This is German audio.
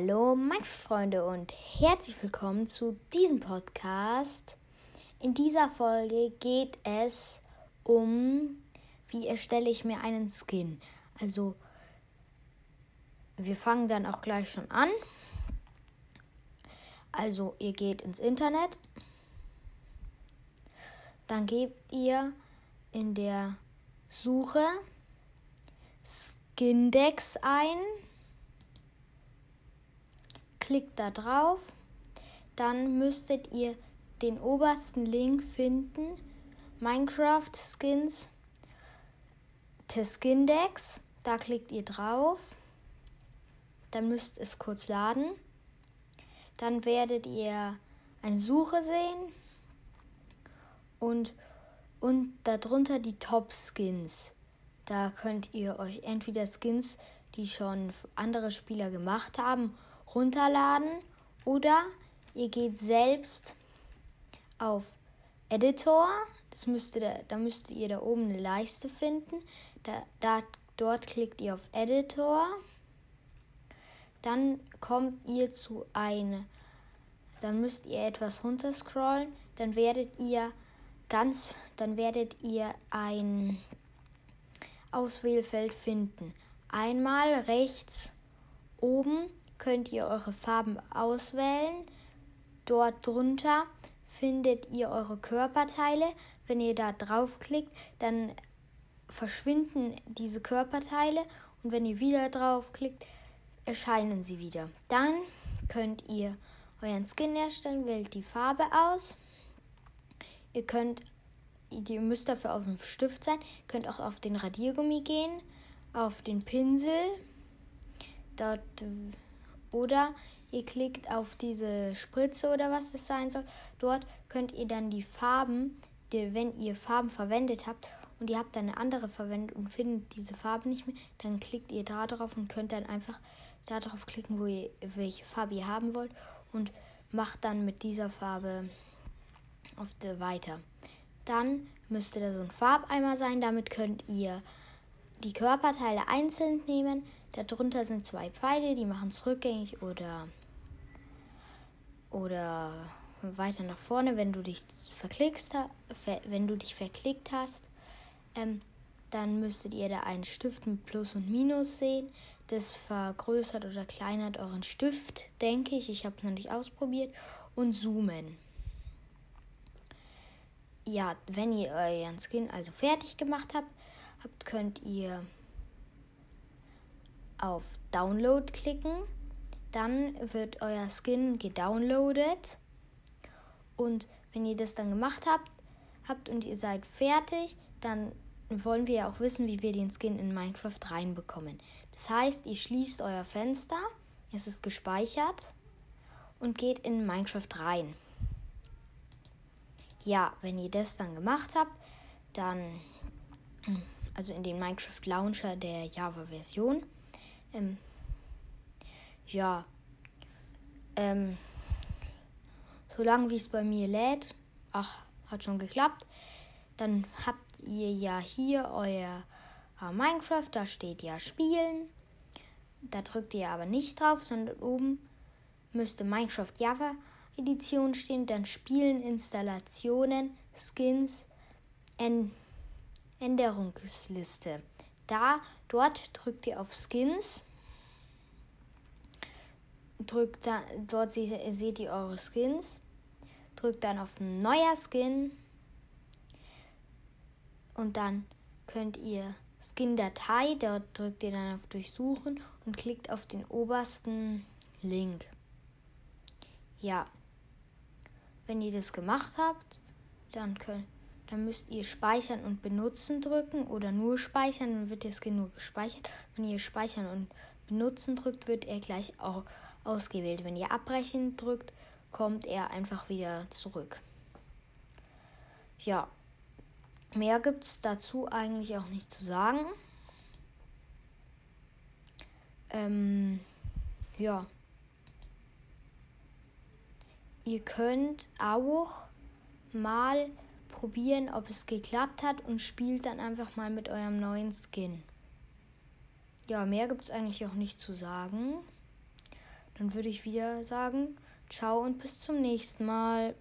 Hallo, meine Freunde und herzlich willkommen zu diesem Podcast. In dieser Folge geht es um, wie erstelle ich mir einen Skin. Also, wir fangen dann auch gleich schon an. Also, ihr geht ins Internet. Dann gebt ihr in der Suche Skindex ein klickt da drauf. Dann müsstet ihr den obersten Link finden. Minecraft Skins Teskindex. Da klickt ihr drauf. Dann müsst es kurz laden. Dann werdet ihr eine Suche sehen und, und darunter die Top Skins. Da könnt ihr euch entweder Skins, die schon andere Spieler gemacht haben, runterladen oder ihr geht selbst auf Editor. Das müsste da, da müsst ihr da oben eine Leiste finden. Da, da, dort klickt ihr auf Editor. Dann kommt ihr zu eine. Dann müsst ihr etwas runterscrollen. Dann werdet ihr ganz, dann werdet ihr ein Auswählfeld finden. Einmal rechts oben könnt ihr eure Farben auswählen. Dort drunter findet ihr eure Körperteile. Wenn ihr da draufklickt, dann verschwinden diese Körperteile und wenn ihr wieder draufklickt, erscheinen sie wieder. Dann könnt ihr euren Skin erstellen, wählt die Farbe aus. Ihr könnt, ihr müsst dafür auf dem Stift sein, könnt auch auf den Radiergummi gehen, auf den Pinsel. Dort oder ihr klickt auf diese Spritze oder was das sein soll. Dort könnt ihr dann die Farben, die, wenn ihr Farben verwendet habt und ihr habt dann eine andere verwendet und findet diese Farbe nicht mehr, dann klickt ihr da drauf und könnt dann einfach da drauf klicken, wo ihr, welche Farbe ihr haben wollt und macht dann mit dieser Farbe auf der weiter. Dann müsste da so ein Farbeimer sein. Damit könnt ihr die Körperteile einzeln nehmen, Darunter sind zwei Pfeile, die machen es rückgängig oder, oder weiter nach vorne, wenn du dich verklickst, wenn du dich verklickt hast. Ähm, dann müsstet ihr da einen Stift mit Plus und Minus sehen. Das vergrößert oder kleinert euren Stift, denke ich. Ich habe es noch nicht ausprobiert. Und zoomen. Ja, wenn ihr euren Skin also fertig gemacht habt, habt könnt ihr auf Download klicken. Dann wird euer Skin gedownloadet. Und wenn ihr das dann gemacht habt, habt und ihr seid fertig, dann wollen wir ja auch wissen, wie wir den Skin in Minecraft reinbekommen. Das heißt, ihr schließt euer Fenster, es ist gespeichert und geht in Minecraft rein. Ja, wenn ihr das dann gemacht habt, dann also in den Minecraft Launcher der Java-Version, ähm, ja. Ähm, solange wie es bei mir lädt, ach, hat schon geklappt, dann habt ihr ja hier euer äh, Minecraft, da steht ja Spielen. Da drückt ihr aber nicht drauf, sondern oben müsste Minecraft Java Edition stehen, dann Spielen, Installationen, Skins, Änderungsliste. Da, dort drückt ihr auf Skins. Drückt da, dort seht ihr eure Skins. Drückt dann auf neuer Skin. Und dann könnt ihr Skin-Datei, dort drückt ihr dann auf Durchsuchen und klickt auf den obersten Link. Ja, wenn ihr das gemacht habt, dann könnt dann müsst ihr Speichern und Benutzen drücken oder nur Speichern, dann wird Skin nur gespeichert. Wenn ihr Speichern und Benutzen drückt, wird er gleich auch ausgewählt. Wenn ihr Abbrechen drückt, kommt er einfach wieder zurück. Ja, mehr gibt es dazu eigentlich auch nicht zu sagen. Ähm, ja. Ihr könnt auch mal probieren, ob es geklappt hat und spielt dann einfach mal mit eurem neuen Skin. Ja, mehr gibt es eigentlich auch nicht zu sagen. Dann würde ich wieder sagen, ciao und bis zum nächsten Mal.